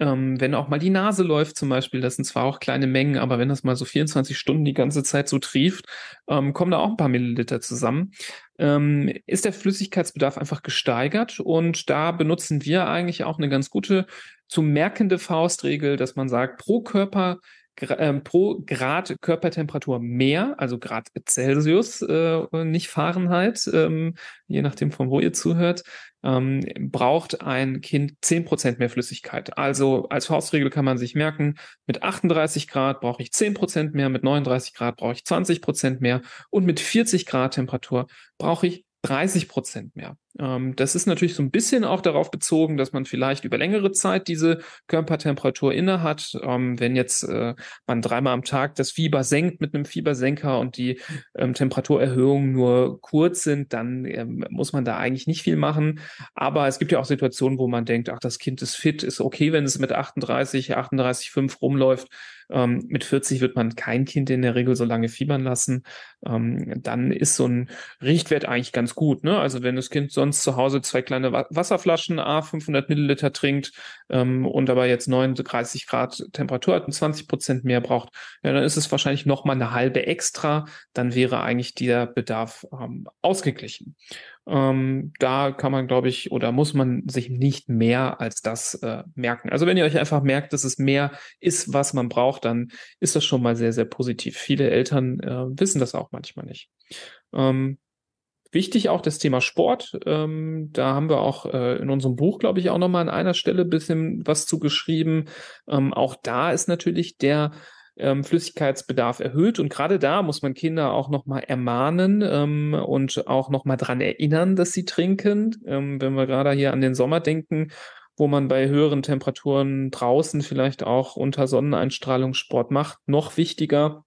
Ähm, wenn auch mal die Nase läuft zum Beispiel, das sind zwar auch kleine Mengen, aber wenn das mal so 24 Stunden die ganze Zeit so trieft, ähm, kommen da auch ein paar Milliliter zusammen. Ähm, ist der Flüssigkeitsbedarf einfach gesteigert und da benutzen wir eigentlich auch eine ganz gute zu merkende Faustregel, dass man sagt, pro Körper pro Grad Körpertemperatur mehr, also Grad Celsius, äh, nicht Fahrenheit, ähm, je nachdem von wo ihr zuhört, ähm, braucht ein Kind zehn Prozent mehr Flüssigkeit. Also als Faustregel kann man sich merken, mit 38 Grad brauche ich zehn Prozent mehr, mit 39 Grad brauche ich 20 Prozent mehr und mit 40 Grad Temperatur brauche ich 30 Prozent mehr. Ähm, das ist natürlich so ein bisschen auch darauf bezogen, dass man vielleicht über längere Zeit diese Körpertemperatur inne hat. Ähm, wenn jetzt äh, man dreimal am Tag das Fieber senkt mit einem Fiebersenker und die ähm, Temperaturerhöhungen nur kurz sind, dann ähm, muss man da eigentlich nicht viel machen. Aber es gibt ja auch Situationen, wo man denkt, ach, das Kind ist fit, ist okay, wenn es mit 38, 38,5 rumläuft. Ähm, mit 40 wird man kein Kind in der Regel so lange fiebern lassen. Ähm, dann ist so ein Richtwert eigentlich ganz gut. Ne? Also wenn das Kind sonst zu Hause zwei kleine Wasserflaschen, a 500 Milliliter trinkt ähm, und aber jetzt 39 Grad Temperatur hat und 20 Prozent mehr braucht, ja, dann ist es wahrscheinlich noch mal eine halbe extra. Dann wäre eigentlich der Bedarf ähm, ausgeglichen. Ähm, da kann man, glaube ich, oder muss man sich nicht mehr als das äh, merken. Also wenn ihr euch einfach merkt, dass es mehr ist, was man braucht, dann ist das schon mal sehr, sehr positiv. Viele Eltern äh, wissen das auch manchmal nicht. Ähm, Wichtig auch das Thema Sport. Ähm, da haben wir auch äh, in unserem Buch, glaube ich, auch nochmal an einer Stelle bisschen was zu geschrieben. Ähm, auch da ist natürlich der ähm, Flüssigkeitsbedarf erhöht. Und gerade da muss man Kinder auch nochmal ermahnen ähm, und auch nochmal dran erinnern, dass sie trinken. Ähm, wenn wir gerade hier an den Sommer denken, wo man bei höheren Temperaturen draußen vielleicht auch unter Sonneneinstrahlung Sport macht, noch wichtiger.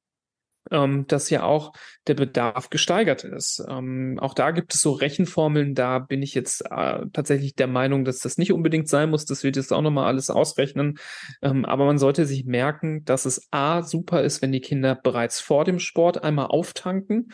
Ähm, dass ja auch der Bedarf gesteigert ist. Ähm, auch da gibt es so Rechenformeln, da bin ich jetzt äh, tatsächlich der Meinung, dass das nicht unbedingt sein muss, das wird jetzt auch nochmal alles ausrechnen. Ähm, aber man sollte sich merken, dass es A super ist, wenn die Kinder bereits vor dem Sport einmal auftanken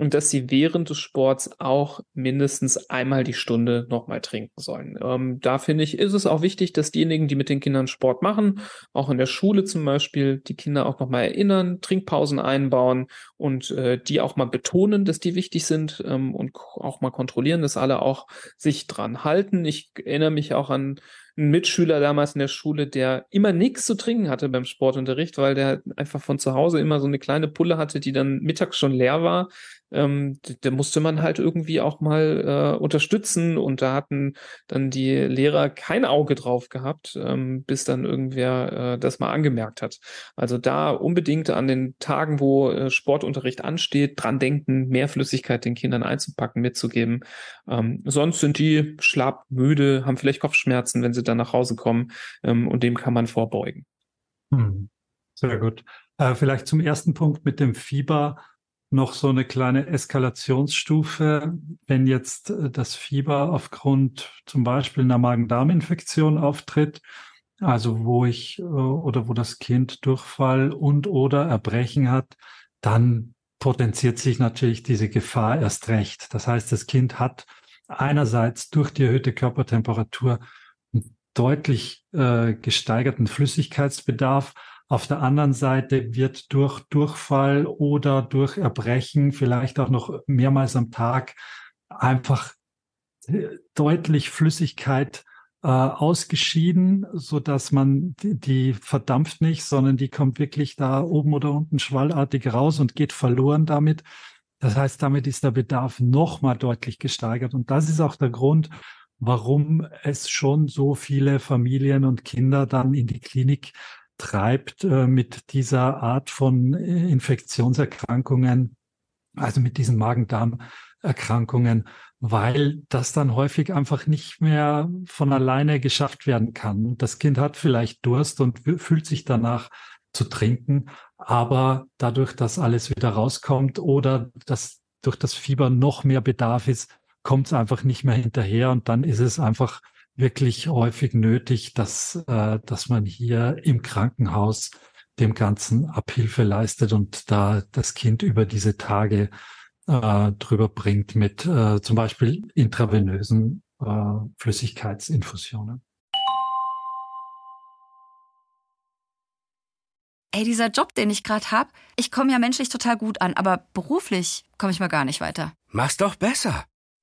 und dass sie während des Sports auch mindestens einmal die Stunde nochmal trinken sollen. Ähm, da finde ich, ist es auch wichtig, dass diejenigen, die mit den Kindern Sport machen, auch in der Schule zum Beispiel, die Kinder auch nochmal erinnern, Trinkpausen einbauen und äh, die auch mal betonen, dass die wichtig sind ähm, und auch mal kontrollieren, dass alle auch sich dran halten. Ich erinnere mich auch an einen Mitschüler damals in der Schule, der immer nichts zu trinken hatte beim Sportunterricht, weil der einfach von zu Hause immer so eine kleine Pulle hatte, die dann mittags schon leer war ähm, da musste man halt irgendwie auch mal äh, unterstützen und da hatten dann die Lehrer kein Auge drauf gehabt, ähm, bis dann irgendwer äh, das mal angemerkt hat. Also da unbedingt an den Tagen, wo äh, Sportunterricht ansteht, dran denken, mehr Flüssigkeit den Kindern einzupacken, mitzugeben. Ähm, sonst sind die schlapp, müde, haben vielleicht Kopfschmerzen, wenn sie dann nach Hause kommen ähm, und dem kann man vorbeugen. Hm. Sehr gut. Äh, vielleicht zum ersten Punkt mit dem Fieber noch so eine kleine Eskalationsstufe, wenn jetzt äh, das Fieber aufgrund zum Beispiel einer Magen-Darm-Infektion auftritt, also wo ich äh, oder wo das Kind Durchfall und oder Erbrechen hat, dann potenziert sich natürlich diese Gefahr erst recht. Das heißt, das Kind hat einerseits durch die erhöhte Körpertemperatur deutlich äh, gesteigerten Flüssigkeitsbedarf, auf der anderen Seite wird durch Durchfall oder durch Erbrechen, vielleicht auch noch mehrmals am Tag, einfach äh, deutlich Flüssigkeit äh, ausgeschieden, so dass man die, die verdampft nicht, sondern die kommt wirklich da oben oder unten schwallartig raus und geht verloren damit. Das heißt, damit ist der Bedarf nochmal deutlich gesteigert. Und das ist auch der Grund, warum es schon so viele Familien und Kinder dann in die Klinik treibt äh, mit dieser Art von äh, Infektionserkrankungen, also mit diesen Magen-Darm-Erkrankungen, weil das dann häufig einfach nicht mehr von alleine geschafft werden kann. Das Kind hat vielleicht Durst und fühlt sich danach zu trinken, aber dadurch, dass alles wieder rauskommt oder dass durch das Fieber noch mehr Bedarf ist, kommt es einfach nicht mehr hinterher und dann ist es einfach wirklich häufig nötig, dass, äh, dass man hier im Krankenhaus dem Ganzen Abhilfe leistet und da das Kind über diese Tage äh, drüber bringt mit äh, zum Beispiel intravenösen äh, Flüssigkeitsinfusionen. Ey, dieser Job, den ich gerade hab, ich komme ja menschlich total gut an, aber beruflich komme ich mal gar nicht weiter. Mach's doch besser.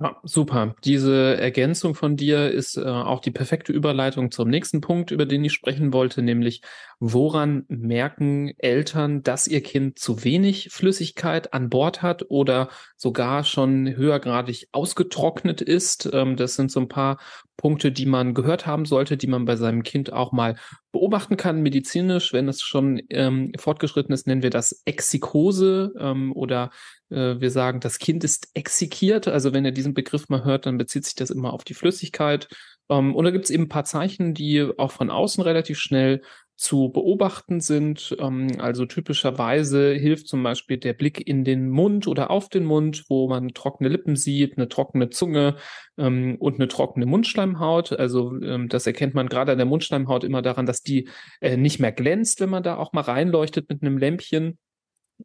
Ja, super. Diese Ergänzung von dir ist äh, auch die perfekte Überleitung zum nächsten Punkt, über den ich sprechen wollte, nämlich woran merken Eltern, dass ihr Kind zu wenig Flüssigkeit an Bord hat oder sogar schon höhergradig ausgetrocknet ist. Ähm, das sind so ein paar Punkte, die man gehört haben sollte, die man bei seinem Kind auch mal beobachten kann, medizinisch. Wenn es schon ähm, fortgeschritten ist, nennen wir das Exikose ähm, oder äh, wir sagen, das Kind ist exikiert. Also wenn ihr diesen Begriff mal hört, dann bezieht sich das immer auf die Flüssigkeit. Ähm, und da gibt es eben ein paar Zeichen, die auch von außen relativ schnell zu beobachten sind. Ähm, also typischerweise hilft zum Beispiel der Blick in den Mund oder auf den Mund, wo man trockene Lippen sieht, eine trockene Zunge ähm, und eine trockene Mundschleimhaut. Also ähm, das erkennt man gerade an der Mundschleimhaut immer daran, dass die äh, nicht mehr glänzt, wenn man da auch mal reinleuchtet mit einem Lämpchen.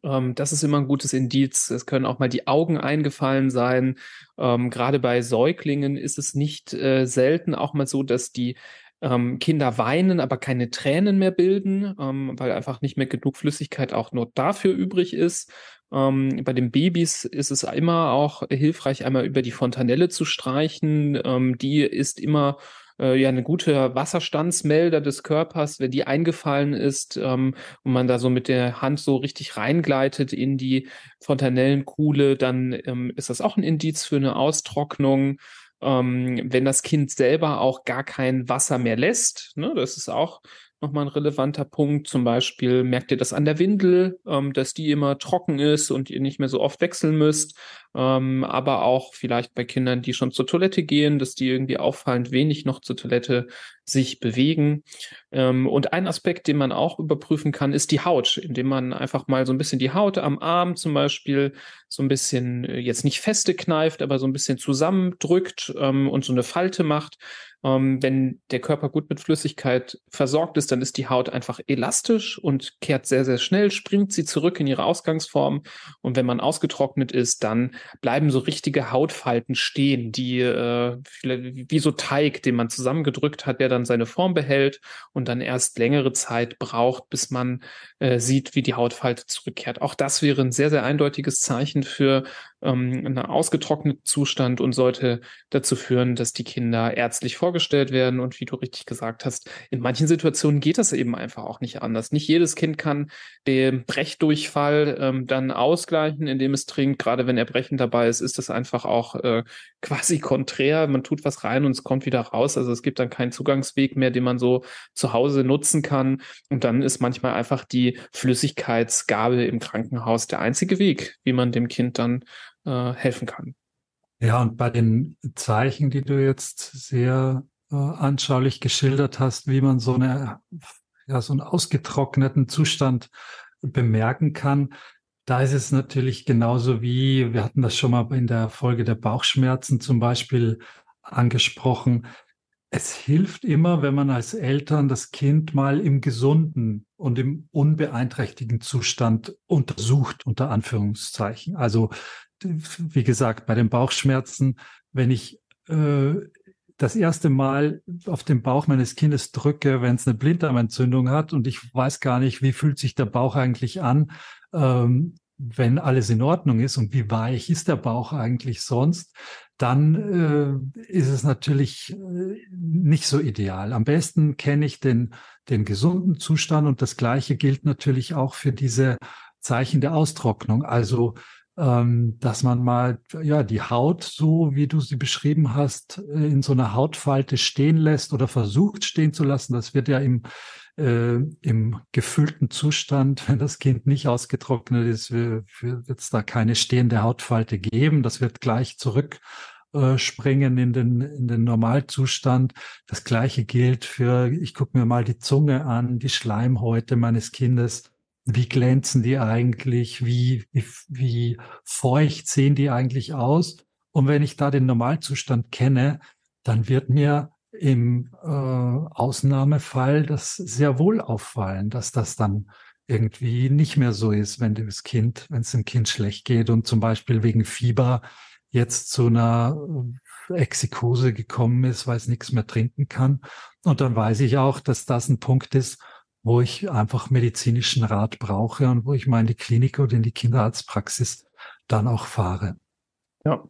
Das ist immer ein gutes Indiz. Es können auch mal die Augen eingefallen sein. Gerade bei Säuglingen ist es nicht äh, selten auch mal so, dass die ähm, Kinder weinen, aber keine Tränen mehr bilden, ähm, weil einfach nicht mehr genug Flüssigkeit auch nur dafür übrig ist. Ähm, bei den Babys ist es immer auch hilfreich, einmal über die Fontanelle zu streichen. Ähm, die ist immer äh, ja eine gute Wasserstandsmelder des Körpers, wenn die eingefallen ist ähm, und man da so mit der Hand so richtig reingleitet in die Fontanellenkuhle, dann ähm, ist das auch ein Indiz für eine Austrocknung ähm, wenn das Kind selber auch gar kein Wasser mehr lässt. Ne, das ist auch nochmal ein relevanter Punkt. Zum Beispiel merkt ihr das an der Windel, ähm, dass die immer trocken ist und ihr nicht mehr so oft wechseln müsst. Ähm, aber auch vielleicht bei Kindern, die schon zur Toilette gehen, dass die irgendwie auffallend wenig noch zur Toilette sich bewegen. Ähm, und ein Aspekt, den man auch überprüfen kann, ist die Haut, indem man einfach mal so ein bisschen die Haut am Arm zum Beispiel so ein bisschen äh, jetzt nicht feste kneift, aber so ein bisschen zusammendrückt ähm, und so eine Falte macht. Ähm, wenn der Körper gut mit Flüssigkeit versorgt ist, dann ist die Haut einfach elastisch und kehrt sehr, sehr schnell, springt sie zurück in ihre Ausgangsform. Und wenn man ausgetrocknet ist, dann bleiben so richtige Hautfalten stehen, die äh, wie so Teig, den man zusammengedrückt hat, der dann seine Form behält und dann erst längere Zeit braucht, bis man äh, sieht, wie die Hautfalte zurückkehrt. Auch das wäre ein sehr, sehr eindeutiges Zeichen für ähm, einen ausgetrockneten Zustand und sollte dazu führen, dass die Kinder ärztlich vorgestellt werden. Und wie du richtig gesagt hast, in manchen Situationen geht das eben einfach auch nicht anders. Nicht jedes Kind kann den Brechdurchfall ähm, dann ausgleichen, indem es trinkt. Gerade wenn Erbrechen dabei ist, ist das einfach auch äh, quasi konträr. Man tut was rein und es kommt wieder raus. Also es gibt dann keinen Zugangsweg mehr, den man so zu Hause nutzen kann. Und dann ist manchmal einfach die Flüssigkeitsgabe im Krankenhaus der einzige Weg, wie man dem Kind dann äh, helfen kann. Ja, und bei den Zeichen, die du jetzt sehr äh, anschaulich geschildert hast, wie man so eine, ja, so einen ausgetrockneten Zustand bemerken kann, da ist es natürlich genauso wie, wir hatten das schon mal in der Folge der Bauchschmerzen zum Beispiel angesprochen. Es hilft immer, wenn man als Eltern das Kind mal im gesunden und im unbeeinträchtigten Zustand untersucht, unter Anführungszeichen. Also wie gesagt, bei den Bauchschmerzen, wenn ich äh, das erste Mal auf den Bauch meines Kindes drücke, wenn es eine Blinddarmentzündung hat und ich weiß gar nicht, wie fühlt sich der Bauch eigentlich an, ähm, wenn alles in Ordnung ist und wie weich ist der Bauch eigentlich sonst, dann äh, ist es natürlich äh, nicht so ideal. Am besten kenne ich den, den gesunden Zustand und das Gleiche gilt natürlich auch für diese Zeichen der Austrocknung. Also dass man mal ja die Haut so wie du sie beschrieben hast äh, in so einer Hautfalte stehen lässt oder versucht stehen zu lassen. Das wird ja im äh, im gefüllten Zustand, wenn das Kind nicht ausgetrocknet ist, wird es da keine stehende Hautfalte geben. Das wird gleich zurück äh, springen in den, in den Normalzustand. Das gleiche gilt für, ich gucke mir mal die Zunge an, die Schleimhäute meines Kindes wie glänzen die eigentlich, wie, wie, wie feucht sehen die eigentlich aus. Und wenn ich da den Normalzustand kenne, dann wird mir im äh, Ausnahmefall das sehr wohl auffallen, dass das dann irgendwie nicht mehr so ist, wenn das Kind, wenn es dem Kind schlecht geht und zum Beispiel wegen Fieber jetzt zu einer Exikose gekommen ist, weil es nichts mehr trinken kann. Und dann weiß ich auch, dass das ein Punkt ist, wo ich einfach medizinischen Rat brauche und wo ich mal in die Klinik oder in die Kinderarztpraxis dann auch fahre. Ja,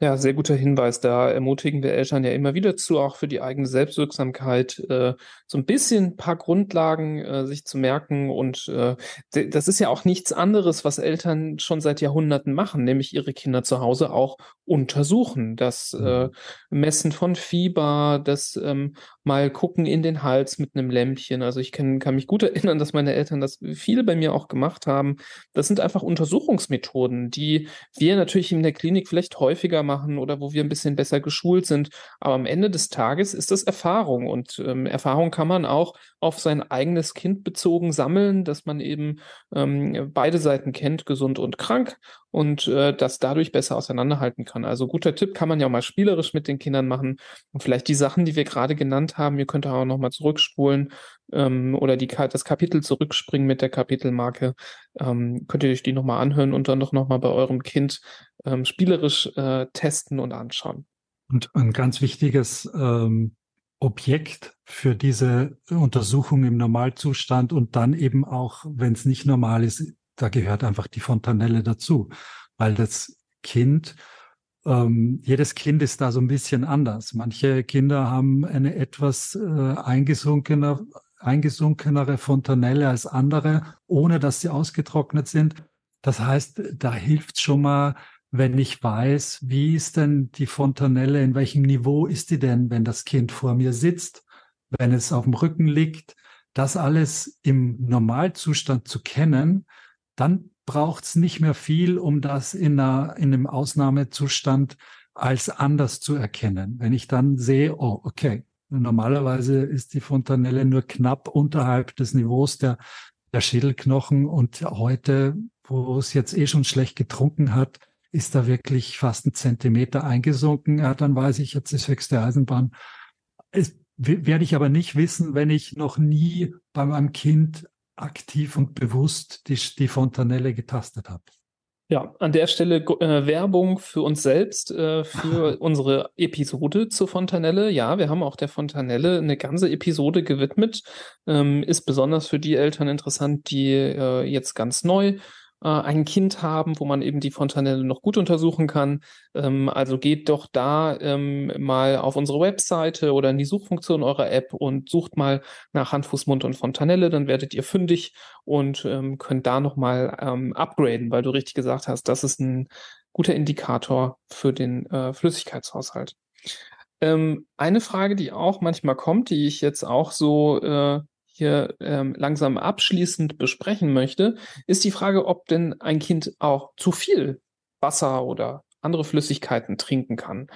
ja, sehr guter Hinweis. Da ermutigen wir Eltern ja immer wieder zu, auch für die eigene Selbstwirksamkeit, äh, so ein bisschen ein paar Grundlagen äh, sich zu merken. Und äh, das ist ja auch nichts anderes, was Eltern schon seit Jahrhunderten machen, nämlich ihre Kinder zu Hause auch untersuchen. Das äh, mhm. Messen von Fieber, das ähm, mal gucken in den Hals mit einem Lämpchen. Also ich kann, kann mich gut erinnern, dass meine Eltern das viel bei mir auch gemacht haben. Das sind einfach Untersuchungsmethoden, die wir natürlich in der Klinik vielleicht häufiger machen oder wo wir ein bisschen besser geschult sind. Aber am Ende des Tages ist das Erfahrung und ähm, Erfahrung kann man auch auf sein eigenes Kind bezogen sammeln, dass man eben ähm, beide Seiten kennt, gesund und krank und äh, das dadurch besser auseinanderhalten kann. Also guter Tipp kann man ja auch mal spielerisch mit den Kindern machen und vielleicht die Sachen, die wir gerade genannt haben, ihr könnt auch noch mal zurückspulen ähm, oder die, das Kapitel zurückspringen mit der Kapitelmarke. Ähm, könnt ihr euch die noch mal anhören und dann doch noch mal bei eurem Kind ähm, spielerisch äh, testen und anschauen. Und ein ganz wichtiges ähm, Objekt für diese Untersuchung im Normalzustand und dann eben auch, wenn es nicht normal ist, da gehört einfach die Fontanelle dazu, weil das Kind, ähm, jedes Kind ist da so ein bisschen anders. Manche Kinder haben eine etwas äh, eingesunkener, eingesunkenere Fontanelle als andere, ohne dass sie ausgetrocknet sind. Das heißt, da hilft schon mal, wenn ich weiß, wie ist denn die Fontanelle, in welchem Niveau ist die denn, wenn das Kind vor mir sitzt, wenn es auf dem Rücken liegt, das alles im Normalzustand zu kennen, dann braucht es nicht mehr viel, um das in, einer, in einem Ausnahmezustand als anders zu erkennen. Wenn ich dann sehe, oh, okay, normalerweise ist die Fontanelle nur knapp unterhalb des Niveaus der, der Schädelknochen und heute, wo es jetzt eh schon schlecht getrunken hat, ist da wirklich fast ein Zentimeter eingesunken. Ja, dann weiß ich, jetzt ist höchste Eisenbahn. Es werde ich aber nicht wissen, wenn ich noch nie bei meinem Kind aktiv und bewusst die, die Fontanelle getastet habe. Ja, an der Stelle äh, Werbung für uns selbst, äh, für unsere Episode zur Fontanelle. Ja, wir haben auch der Fontanelle eine ganze Episode gewidmet. Ähm, ist besonders für die Eltern interessant, die äh, jetzt ganz neu äh, ein Kind haben, wo man eben die Fontanelle noch gut untersuchen kann. Ähm, also geht doch da ähm, mal auf unsere Webseite oder in die Suchfunktion eurer App und sucht mal nach Hand, Mund und Fontanelle, dann werdet ihr fündig und ähm, könnt da nochmal ähm, upgraden, weil du richtig gesagt hast, das ist ein guter Indikator für den äh, Flüssigkeitshaushalt. Ähm, eine Frage, die auch manchmal kommt, die ich jetzt auch so äh, hier ähm, langsam abschließend besprechen möchte, ist die Frage, ob denn ein Kind auch zu viel Wasser oder andere Flüssigkeiten trinken kann.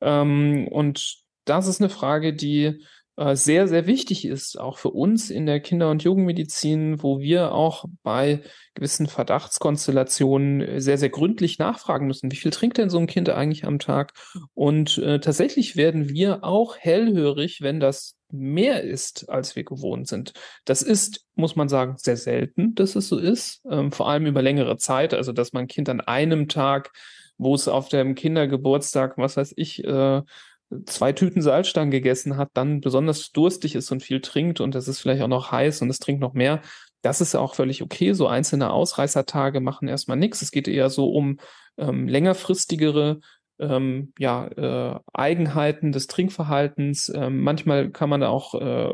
Ähm, und das ist eine Frage, die äh, sehr, sehr wichtig ist, auch für uns in der Kinder- und Jugendmedizin, wo wir auch bei gewissen Verdachtskonstellationen sehr, sehr gründlich nachfragen müssen. Wie viel trinkt denn so ein Kind eigentlich am Tag? Und äh, tatsächlich werden wir auch hellhörig, wenn das mehr ist, als wir gewohnt sind. Das ist, muss man sagen, sehr selten, dass es so ist, ähm, vor allem über längere Zeit. Also, dass man ein Kind an einem Tag, wo es auf dem Kindergeburtstag, was weiß ich, äh, zwei Tüten Salzstangen gegessen hat, dann besonders durstig ist und viel trinkt und es ist vielleicht auch noch heiß und es trinkt noch mehr. Das ist ja auch völlig okay. So einzelne Ausreißertage machen erstmal nichts. Es geht eher so um ähm, längerfristigere ähm, ja, äh, Eigenheiten des Trinkverhaltens. Ähm, manchmal kann man auch, äh,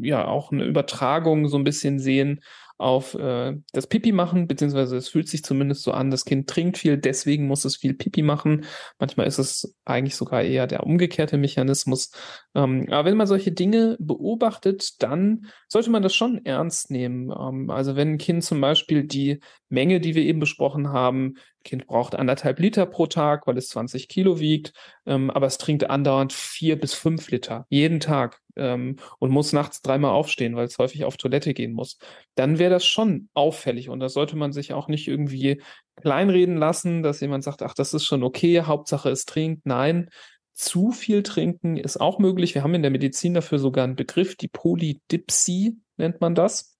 ja, auch eine Übertragung so ein bisschen sehen auf äh, das Pipi machen, beziehungsweise es fühlt sich zumindest so an, das Kind trinkt viel, deswegen muss es viel Pipi machen. Manchmal ist es eigentlich sogar eher der umgekehrte Mechanismus. Ähm, aber wenn man solche Dinge beobachtet, dann sollte man das schon ernst nehmen. Ähm, also wenn ein Kind zum Beispiel die Menge, die wir eben besprochen haben, Kind braucht anderthalb Liter pro Tag, weil es 20 Kilo wiegt, ähm, aber es trinkt andauernd vier bis fünf Liter jeden Tag ähm, und muss nachts dreimal aufstehen, weil es häufig auf Toilette gehen muss. Dann wäre das schon auffällig und da sollte man sich auch nicht irgendwie kleinreden lassen, dass jemand sagt, ach, das ist schon okay, Hauptsache es trinkt. Nein, zu viel trinken ist auch möglich. Wir haben in der Medizin dafür sogar einen Begriff, die Polydipsie nennt man das.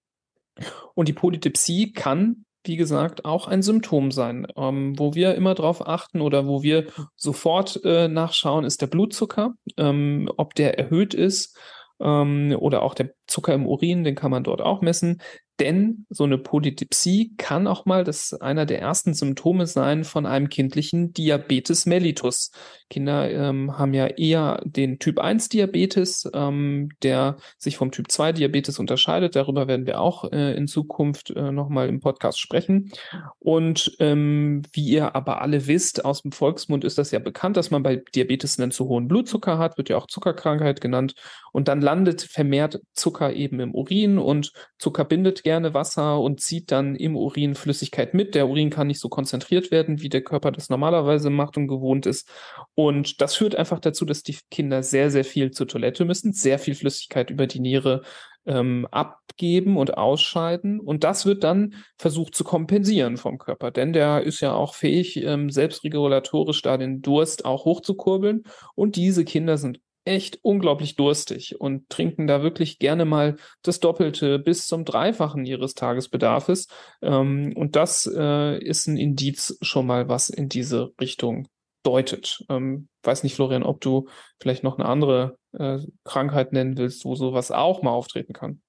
Und die Polydipsie kann wie gesagt, auch ein Symptom sein. Ähm, wo wir immer darauf achten oder wo wir sofort äh, nachschauen, ist der Blutzucker, ähm, ob der erhöht ist ähm, oder auch der Zucker im Urin, den kann man dort auch messen. Denn so eine Polydipsie kann auch mal das einer der ersten Symptome sein von einem kindlichen Diabetes mellitus. Kinder ähm, haben ja eher den Typ 1 Diabetes, ähm, der sich vom Typ 2 Diabetes unterscheidet. Darüber werden wir auch äh, in Zukunft äh, nochmal im Podcast sprechen. Und ähm, wie ihr aber alle wisst, aus dem Volksmund ist das ja bekannt, dass man bei Diabetes einen zu hohen Blutzucker hat, wird ja auch Zuckerkrankheit genannt. Und dann landet vermehrt Zucker eben im Urin und Zucker bindet gerne Wasser und zieht dann im Urin Flüssigkeit mit. Der Urin kann nicht so konzentriert werden, wie der Körper das normalerweise macht und gewohnt ist. Und das führt einfach dazu, dass die Kinder sehr, sehr viel zur Toilette müssen, sehr viel Flüssigkeit über die Niere ähm, abgeben und ausscheiden. Und das wird dann versucht zu kompensieren vom Körper, denn der ist ja auch fähig, ähm, selbstregulatorisch da den Durst auch hochzukurbeln. Und diese Kinder sind echt unglaublich durstig und trinken da wirklich gerne mal das Doppelte bis zum Dreifachen ihres Tagesbedarfes. Ähm, und das äh, ist ein Indiz schon mal, was in diese Richtung deutet. Ähm, weiß nicht, Florian, ob du vielleicht noch eine andere äh, Krankheit nennen willst, wo sowas auch mal auftreten kann.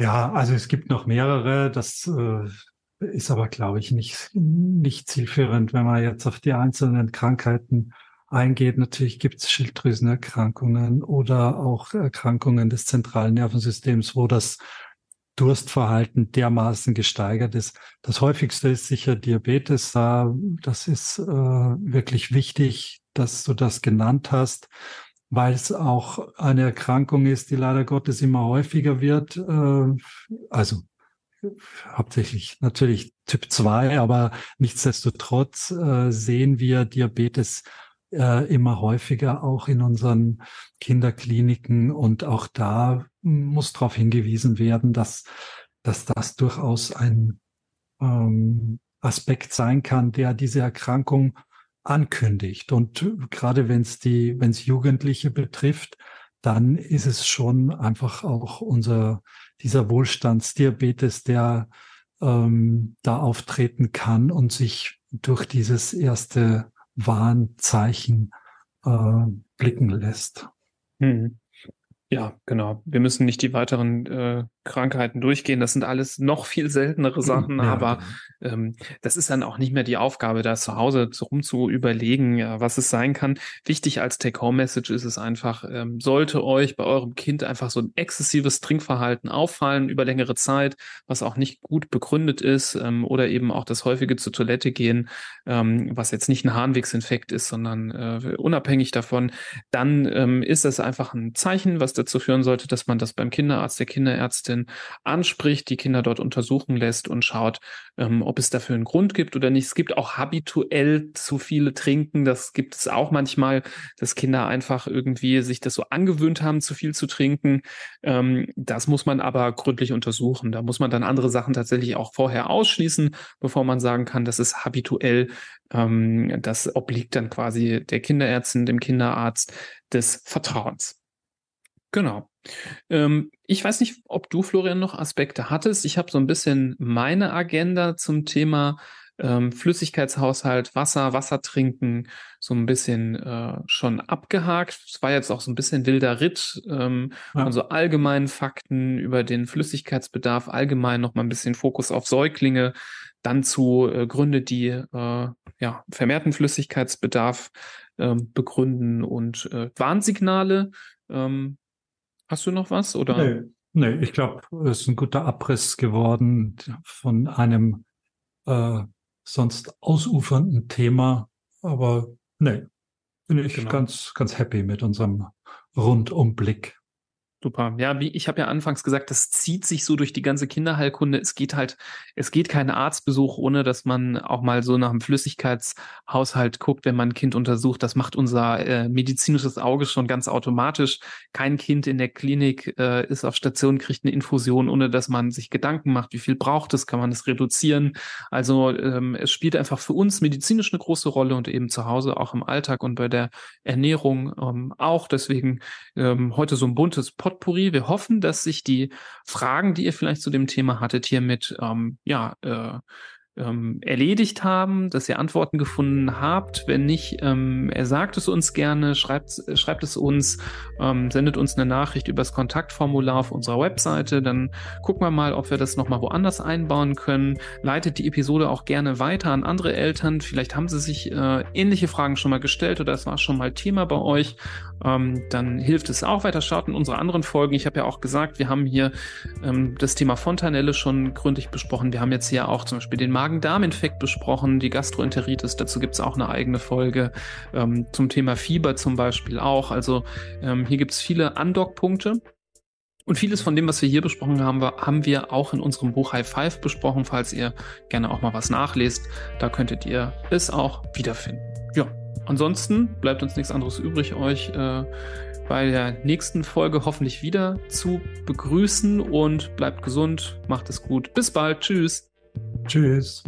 Ja, also es gibt noch mehrere. Das äh, ist aber, glaube ich, nicht, nicht zielführend, wenn man jetzt auf die einzelnen Krankheiten eingeht. Natürlich gibt es Schilddrüsenerkrankungen oder auch Erkrankungen des zentralen Nervensystems, wo das Durstverhalten dermaßen gesteigert ist. Das häufigste ist sicher Diabetes. Das ist äh, wirklich wichtig, dass du das genannt hast. weil es auch eine Erkrankung ist, die leider Gottes immer häufiger wird. Äh, also hauptsächlich natürlich Typ 2, aber nichtsdestotrotz äh, sehen wir Diabetes äh, immer häufiger auch in unseren Kinderkliniken und auch da muss darauf hingewiesen werden, dass, dass das durchaus ein ähm, Aspekt sein kann, der diese Erkrankung ankündigt. Und gerade wenn es die, wenn es Jugendliche betrifft, dann ist es schon einfach auch unser dieser Wohlstandsdiabetes, der ähm, da auftreten kann und sich durch dieses erste Warnzeichen äh, blicken lässt. Hm. Ja, genau. Wir müssen nicht die weiteren äh, Krankheiten durchgehen. Das sind alles noch viel seltenere mhm. Sachen, ja, aber genau. ähm, das ist dann auch nicht mehr die Aufgabe, da zu Hause rum zu überlegen, was es sein kann. Wichtig als Take-Home-Message ist es einfach, ähm, sollte euch bei eurem Kind einfach so ein exzessives Trinkverhalten auffallen über längere Zeit, was auch nicht gut begründet ist, ähm, oder eben auch das häufige zur Toilette gehen, ähm, was jetzt nicht ein Harnwegsinfekt ist, sondern äh, unabhängig davon, dann ähm, ist das einfach ein Zeichen, was dazu führen sollte, dass man das beim Kinderarzt, der Kinderärztin anspricht, die Kinder dort untersuchen lässt und schaut, ähm, ob es dafür einen Grund gibt oder nicht. Es gibt auch habituell zu viele Trinken. Das gibt es auch manchmal, dass Kinder einfach irgendwie sich das so angewöhnt haben, zu viel zu trinken. Ähm, das muss man aber gründlich untersuchen. Da muss man dann andere Sachen tatsächlich auch vorher ausschließen, bevor man sagen kann, das ist habituell. Ähm, das obliegt dann quasi der Kinderärztin, dem Kinderarzt des Vertrauens. Genau. Ähm, ich weiß nicht, ob du, Florian, noch Aspekte hattest. Ich habe so ein bisschen meine Agenda zum Thema ähm, Flüssigkeitshaushalt, Wasser, Wasser trinken, so ein bisschen äh, schon abgehakt. Es war jetzt auch so ein bisschen wilder Ritt ähm, ja. von so allgemeinen Fakten über den Flüssigkeitsbedarf, allgemein noch mal ein bisschen Fokus auf Säuglinge, dann zu äh, Gründe, die äh, ja, vermehrten Flüssigkeitsbedarf äh, begründen und äh, Warnsignale. Ähm, Hast du noch was? Oder? Nee, nee ich glaube, es ist ein guter Abriss geworden von einem äh, sonst ausufernden Thema. Aber nee, bin ich genau. ganz, ganz happy mit unserem Rundumblick. Super. Ja, wie ich habe ja anfangs gesagt, das zieht sich so durch die ganze Kinderheilkunde. Es geht halt, es geht kein Arztbesuch, ohne dass man auch mal so nach dem Flüssigkeitshaushalt guckt, wenn man ein Kind untersucht. Das macht unser äh, medizinisches Auge schon ganz automatisch. Kein Kind in der Klinik äh, ist auf Station, kriegt eine Infusion, ohne dass man sich Gedanken macht, wie viel braucht es, kann man es reduzieren. Also ähm, es spielt einfach für uns medizinisch eine große Rolle und eben zu Hause auch im Alltag und bei der Ernährung ähm, auch. Deswegen ähm, heute so ein buntes Pod Potpourri. Wir hoffen, dass sich die Fragen, die ihr vielleicht zu dem Thema hattet, hiermit ähm, ja, äh, ähm, erledigt haben, dass ihr Antworten gefunden habt. Wenn nicht, ähm, er sagt es uns gerne, schreibt, schreibt es uns, ähm, sendet uns eine Nachricht übers Kontaktformular auf unserer Webseite. Dann gucken wir mal, ob wir das nochmal woanders einbauen können. Leitet die Episode auch gerne weiter an andere Eltern. Vielleicht haben sie sich äh, ähnliche Fragen schon mal gestellt oder es war schon mal Thema bei euch. Ähm, dann hilft es auch weiter. Schaut in unsere anderen Folgen. Ich habe ja auch gesagt, wir haben hier ähm, das Thema Fontanelle schon gründlich besprochen. Wir haben jetzt hier auch zum Beispiel den Magen-Darm-Infekt besprochen, die Gastroenteritis, dazu gibt es auch eine eigene Folge. Ähm, zum Thema Fieber zum Beispiel auch. Also ähm, hier gibt es viele Andockpunkte. Und vieles von dem, was wir hier besprochen haben, haben wir auch in unserem Buch High Five besprochen. Falls ihr gerne auch mal was nachlest, da könntet ihr es auch wiederfinden. Ja, ansonsten bleibt uns nichts anderes übrig, euch äh, bei der nächsten Folge hoffentlich wieder zu begrüßen und bleibt gesund, macht es gut. Bis bald, tschüss. Tschüss.